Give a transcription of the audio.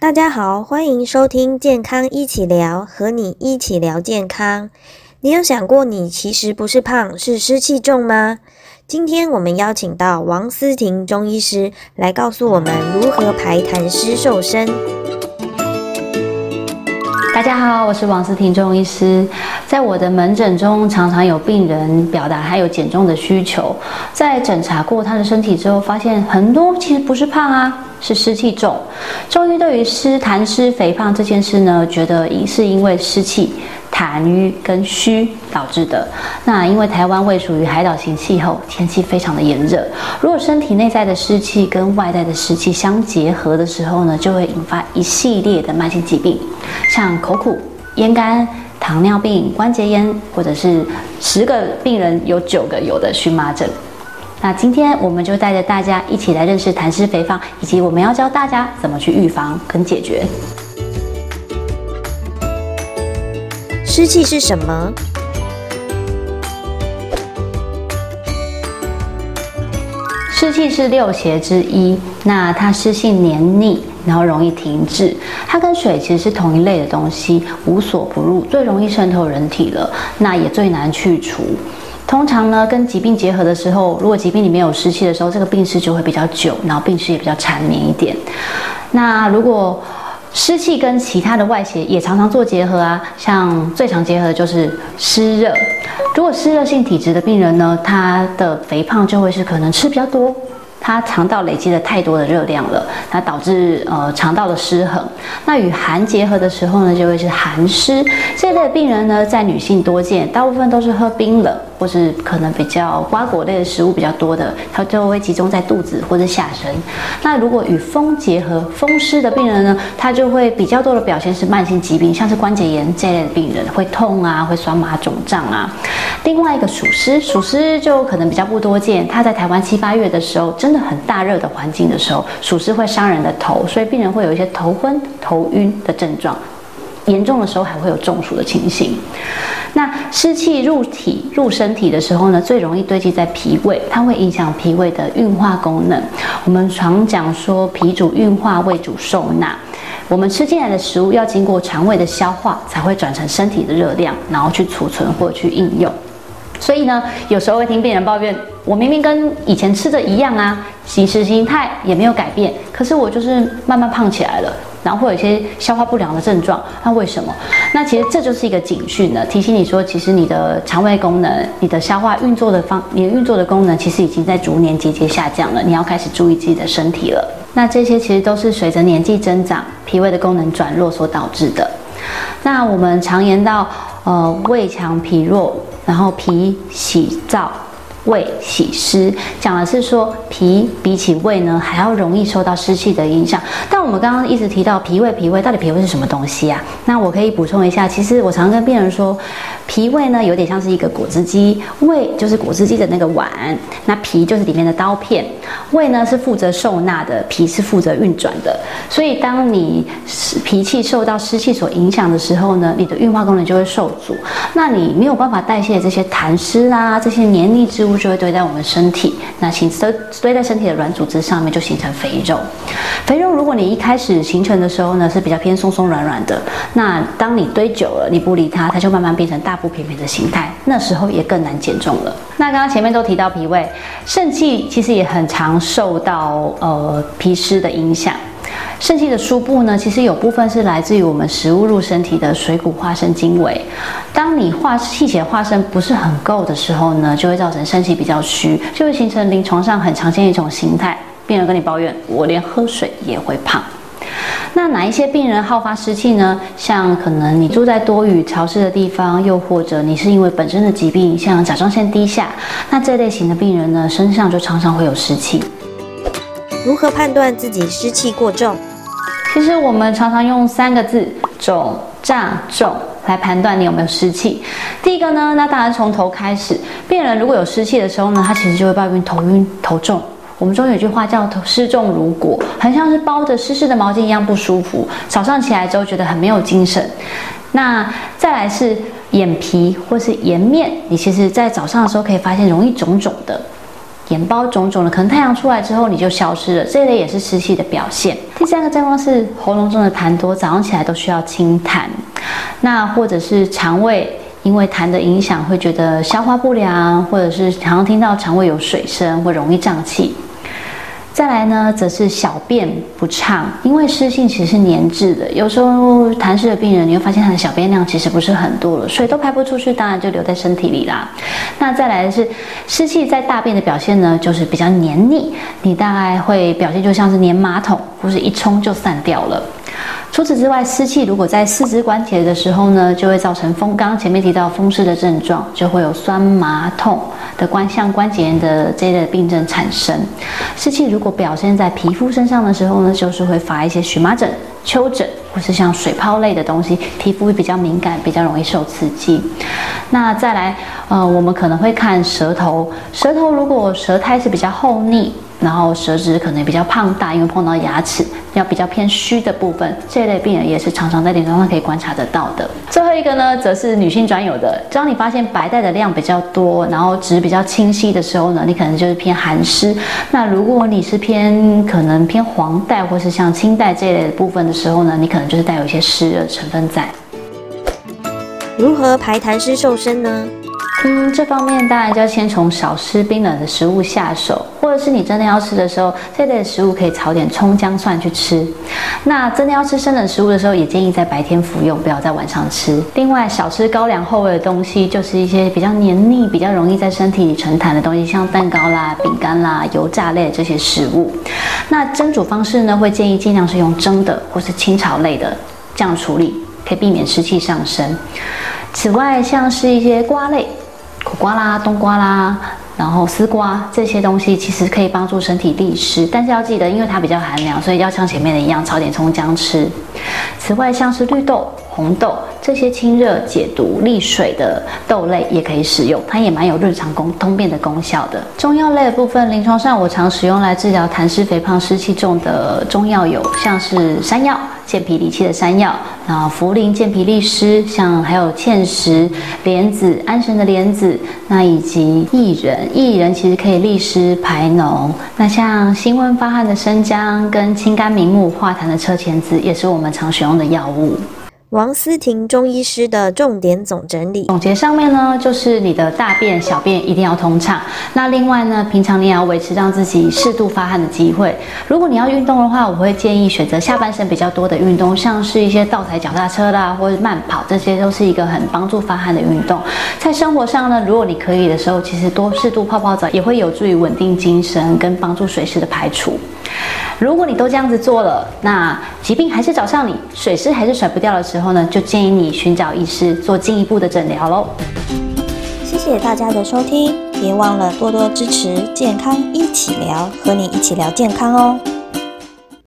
大家好，欢迎收听健康一起聊，和你一起聊健康。你有想过，你其实不是胖，是湿气重吗？今天我们邀请到王思婷中医师来告诉我们如何排痰湿瘦身。大家好，我是王思婷中医师。在我的门诊中，常常有病人表达他有减重的需求。在诊查过他的身体之后，发现很多其实不是胖啊，是湿气重。中医对于湿痰湿肥胖这件事呢，觉得一是因为湿气。痰瘀跟虚导致的。那因为台湾位属于海岛型气候，天气非常的炎热。如果身体内在的湿气跟外在的湿气相结合的时候呢，就会引发一系列的慢性疾病，像口苦、咽干、糖尿病、关节炎，或者是十个病人有九个有的荨麻疹。那今天我们就带着大家一起来认识痰湿肥胖，以及我们要教大家怎么去预防跟解决。湿气是什么？湿气是六邪之一，那它湿性黏腻，然后容易停滞。它跟水其实是同一类的东西，无所不入，最容易渗透人体了，那也最难去除。通常呢，跟疾病结合的时候，如果疾病里面有湿气的时候，这个病势就会比较久，然后病势也比较缠绵一点。那如果湿气跟其他的外邪也常常做结合啊，像最常结合的就是湿热。如果湿热性体质的病人呢，他的肥胖就会是可能吃比较多。它肠道累积了太多的热量了，它导致呃肠道的失衡。那与寒结合的时候呢，就会是寒湿。这类的病人呢，在女性多见，大部分都是喝冰冷或是可能比较瓜果类的食物比较多的，它就会集中在肚子或者下身。那如果与风结合，风湿的病人呢，他就会比较多的表现是慢性疾病，像是关节炎这类的病人会痛啊，会酸麻肿胀啊。另外一个暑湿，暑湿就可能比较不多见，它在台湾七八月的时候真的。很大热的环境的时候，暑湿会伤人的头，所以病人会有一些头昏、头晕的症状，严重的时候还会有中暑的情形。那湿气入体、入身体的时候呢，最容易堆积在脾胃，它会影响脾胃的运化功能。我们常讲说，脾主运化，胃主受纳。我们吃进来的食物要经过肠胃的消化，才会转成身体的热量，然后去储存或者去应用。所以呢，有时候会听病人抱怨，我明明跟以前吃的一样啊，饮食形态也没有改变，可是我就是慢慢胖起来了，然后会有一些消化不良的症状，那为什么？那其实这就是一个警讯呢，提醒你说，其实你的肠胃功能、你的消化运作的方、你的运作的功能，其实已经在逐年节节下降了，你要开始注意自己的身体了。那这些其实都是随着年纪增长，脾胃的功能转弱所导致的。那我们常言到，呃，胃强脾弱。然后脾喜燥，胃喜湿，讲的是说脾比起胃呢还要容易受到湿气的影响。但我们刚刚一直提到脾胃，脾胃到底脾胃是什么东西啊？那我可以补充一下，其实我常跟病人说。脾胃呢，有点像是一个果汁机，胃就是果汁机的那个碗，那脾就是里面的刀片，胃呢是负责受纳的，脾是负责运转的。所以当你脾气受到湿气所影响的时候呢，你的运化功能就会受阻，那你没有办法代谢这些痰湿啦，这些黏腻之物就会堆在我们身体，那形堆堆在身体的软组织上面就形成肥肉。肥肉如果你一开始形成的时候呢是比较偏松松软软的，那当你堆久了，你不理它，它就慢慢变成大。大不平平的形态，那时候也更难减重了。那刚刚前面都提到脾胃，肾气其实也很常受到呃脾湿的影响。肾气的输布呢，其实有部分是来自于我们食物入身体的水谷化生精微。当你化气血化生不是很够的时候呢，就会造成肾气比较虚，就会形成临床上很常见一种形态。病人跟你抱怨，我连喝水也会胖。那哪一些病人好发湿气呢？像可能你住在多雨潮湿的地方，又或者你是因为本身的疾病，像甲状腺低下，那这类型的病人呢，身上就常常会有湿气。如何判断自己湿气过重？其实我们常常用三个字“肿、胀、重”来判断你有没有湿气。第一个呢，那当然从头开始，病人如果有湿气的时候呢，他其实就会抱怨头晕、头重。我们中有句话叫“湿重如裹”，很像是包着湿湿的毛巾一样不舒服。早上起来之后觉得很没有精神。那再来是眼皮或是颜面，你其实在早上的时候可以发现容易肿肿的。眼包肿肿的，可能太阳出来之后你就消失了，这类也是湿气的表现。第三个症状是喉咙中的痰多，早上起来都需要清痰，那或者是肠胃因为痰的影响会觉得消化不良，或者是常常听到肠胃有水声会容易胀气。再来呢，则是小便不畅，因为湿性其实是粘滞的。有时候痰湿的病人，你会发现他的小便量其实不是很多了，水都排不出去，当然就留在身体里啦。那再来的是湿气在大便的表现呢，就是比较黏腻，你大概会表现就像是粘马桶，或是一冲就散掉了。除此之外，湿气如果在四肢关节的时候呢，就会造成风。刚前面提到风湿的症状，就会有酸麻痛的关像关节炎的这类病症产生。湿气如果表现在皮肤身上的时候呢，就是会发一些荨麻疹、丘疹，或是像水泡类的东西，皮肤会比较敏感，比较容易受刺激。那再来，呃，我们可能会看舌头，舌头如果舌苔是比较厚腻。然后舌质可能比较胖大，因为碰到牙齿，要比较偏虚的部分，这类病人也是常常在临床上可以观察得到的。最后一个呢，则是女性专有的。当你发现白带的量比较多，然后质比较清晰的时候呢，你可能就是偏寒湿。那如果你是偏可能偏黄带或是像青带这类的部分的时候呢，你可能就是带有一些湿热成分在。如何排痰湿瘦身呢？嗯，这方面当然就要先从少吃冰冷的食物下手，或者是你真的要吃的时候，这类的食物可以炒点葱姜蒜去吃。那真的要吃生冷食物的时候，也建议在白天服用，不要在晚上吃。另外，少吃高粱厚味的东西，就是一些比较黏腻、比较容易在身体里沉痰的东西，像蛋糕啦、饼干啦、油炸类这些食物。那蒸煮方式呢，会建议尽量是用蒸的或是清炒类的这样处理，可以避免湿气上升。此外，像是一些瓜类。苦瓜啦、冬瓜啦，然后丝瓜这些东西，其实可以帮助身体利湿，但是要记得，因为它比较寒凉，所以要像前面的一样炒点葱姜吃。此外，像是绿豆、红豆这些清热解毒、利水的豆类也可以使用，它也蛮有日常功通便的功效的。中药类的部分，临床上我常使用来治疗痰湿、肥胖、湿气重的中药有，像是山药。健脾理气的山药，然后茯苓健脾利湿，像还有芡实、莲子、安神的莲子，那以及薏仁，薏仁其实可以利湿排脓。那像辛温发汗的生姜跟清肝明目化痰的车前子，也是我们常使用的药物。王思婷中医师的重点总整理总结上面呢，就是你的大便、小便一定要通畅。那另外呢，平常你也要维持让自己适度发汗的机会。如果你要运动的话，我会建议选择下半身比较多的运动，像是一些倒踩脚踏车啦，或者慢跑，这些都是一个很帮助发汗的运动。在生活上呢，如果你可以的时候，其实多适度泡泡澡也会有助于稳定精神跟帮助水湿的排除。如果你都这样子做了，那疾病还是找上你，水湿还是甩不掉的时候呢，就建议你寻找医师做进一步的诊疗喽。谢谢大家的收听，别忘了多多支持健康一起聊，和你一起聊健康哦。